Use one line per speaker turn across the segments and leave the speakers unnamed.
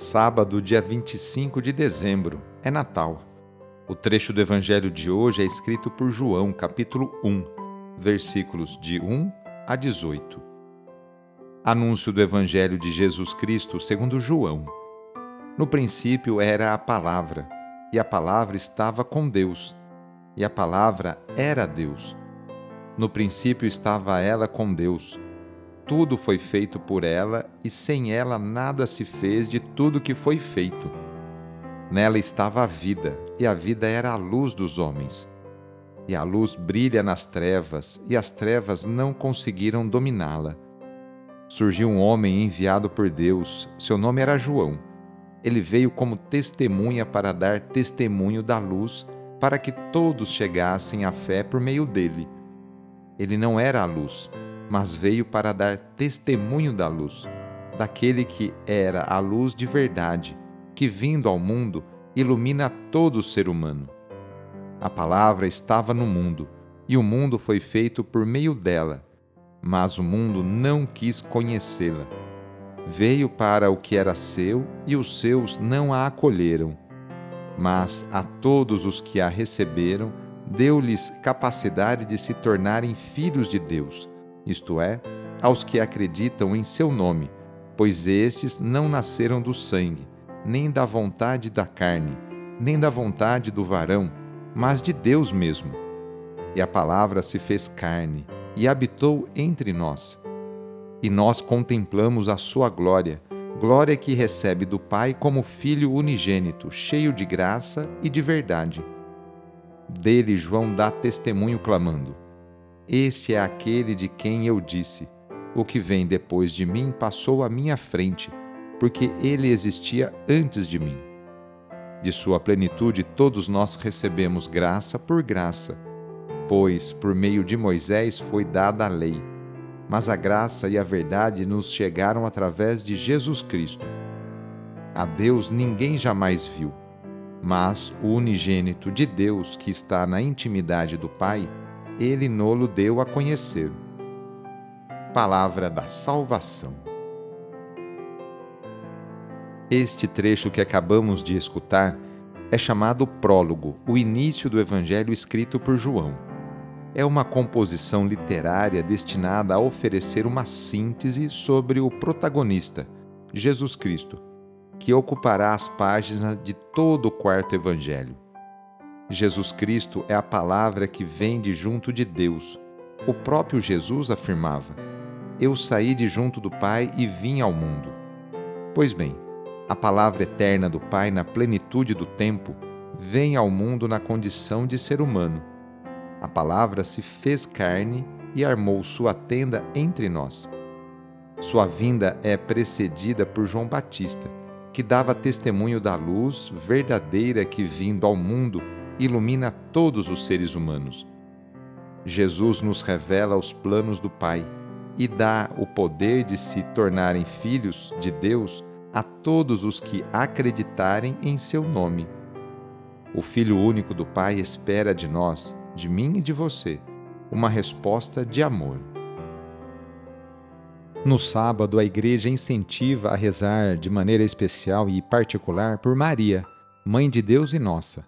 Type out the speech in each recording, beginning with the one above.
Sábado, dia 25 de dezembro, é Natal. O trecho do Evangelho de hoje é escrito por João, capítulo 1, versículos de 1 a 18. Anúncio do Evangelho de Jesus Cristo segundo João. No princípio era a Palavra, e a Palavra estava com Deus, e a Palavra era Deus. No princípio estava ela com Deus. Tudo foi feito por ela, e sem ela nada se fez de tudo que foi feito. Nela estava a vida, e a vida era a luz dos homens. E a luz brilha nas trevas, e as trevas não conseguiram dominá-la. Surgiu um homem enviado por Deus, seu nome era João. Ele veio como testemunha para dar testemunho da luz, para que todos chegassem à fé por meio dele. Ele não era a luz, mas veio para dar testemunho da luz, daquele que era a luz de verdade, que vindo ao mundo ilumina todo ser humano. A palavra estava no mundo, e o mundo foi feito por meio dela, mas o mundo não quis conhecê-la. Veio para o que era seu, e os seus não a acolheram. Mas a todos os que a receberam, deu-lhes capacidade de se tornarem filhos de Deus, isto é, aos que acreditam em seu nome, pois estes não nasceram do sangue, nem da vontade da carne, nem da vontade do varão, mas de Deus mesmo. E a palavra se fez carne e habitou entre nós. E nós contemplamos a sua glória, glória que recebe do Pai como Filho unigênito, cheio de graça e de verdade. Dele João dá testemunho clamando: Este é aquele de quem eu disse: O que vem depois de mim passou à minha frente, porque ele existia antes de mim. De sua plenitude todos nós recebemos graça por graça, pois por meio de Moisés foi dada a lei, mas a graça e a verdade nos chegaram através de Jesus Cristo. A Deus ninguém jamais viu mas o unigênito de Deus, que está na intimidade do Pai, ele nolo deu a conhecer. Palavra da Salvação. Este trecho que acabamos de escutar é chamado Prólogo, o início do Evangelho escrito por João. É uma composição literária destinada a oferecer uma síntese sobre o protagonista, Jesus Cristo que ocupará as páginas de todo o quarto evangelho. Jesus Cristo é a palavra que vem de junto de Deus. O próprio Jesus afirmava: Eu saí de junto do Pai e vim ao mundo. Pois bem, a palavra eterna do Pai, na plenitude do tempo, vem ao mundo na condição de ser humano. A palavra se fez carne e armou sua tenda entre nós. Sua vinda é precedida por João Batista, que dava testemunho da luz verdadeira que, vindo ao mundo, ilumina todos os seres humanos. Jesus nos revela os planos do Pai e dá o poder de se tornarem filhos de Deus a todos os que acreditarem em seu nome. O Filho único do Pai espera de nós, de mim e de você, uma resposta de amor. No sábado, a igreja incentiva a rezar de maneira especial e particular por Maria, Mãe de Deus e nossa.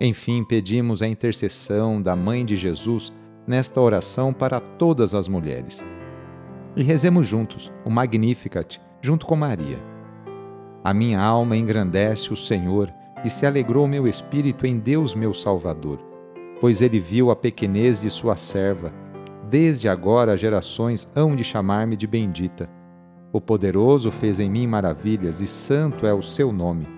Enfim, pedimos a intercessão da Mãe de Jesus nesta oração para todas as mulheres. E rezemos juntos o Magnificat, junto com Maria. A minha alma engrandece o Senhor e se alegrou meu espírito em Deus meu Salvador, pois ele viu a pequenez de sua serva. Desde agora gerações hão de chamar-me de bendita. O poderoso fez em mim maravilhas e santo é o seu nome.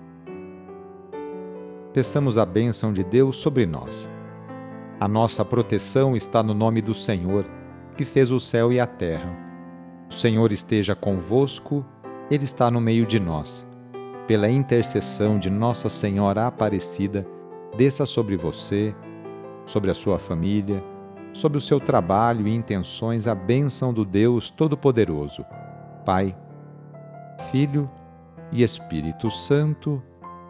Peçamos a bênção de Deus sobre nós. A nossa proteção está no nome do Senhor, que fez o céu e a terra. O Senhor esteja convosco, Ele está no meio de nós pela intercessão de Nossa Senhora Aparecida, desça sobre você, sobre a sua família, sobre o seu trabalho e intenções a bênção do Deus Todo-Poderoso, Pai, Filho e Espírito Santo.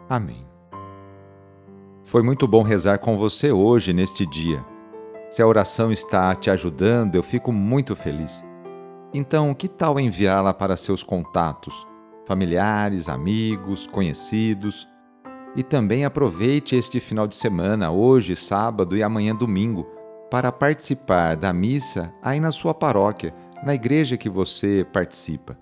Amém. Foi muito bom rezar com você hoje, neste dia. Se a oração está te ajudando, eu fico muito feliz. Então, que tal enviá-la para seus contatos? familiares, amigos, conhecidos. E também aproveite este final de semana, hoje, sábado e amanhã, domingo, para participar da missa aí na sua paróquia, na igreja que você participa.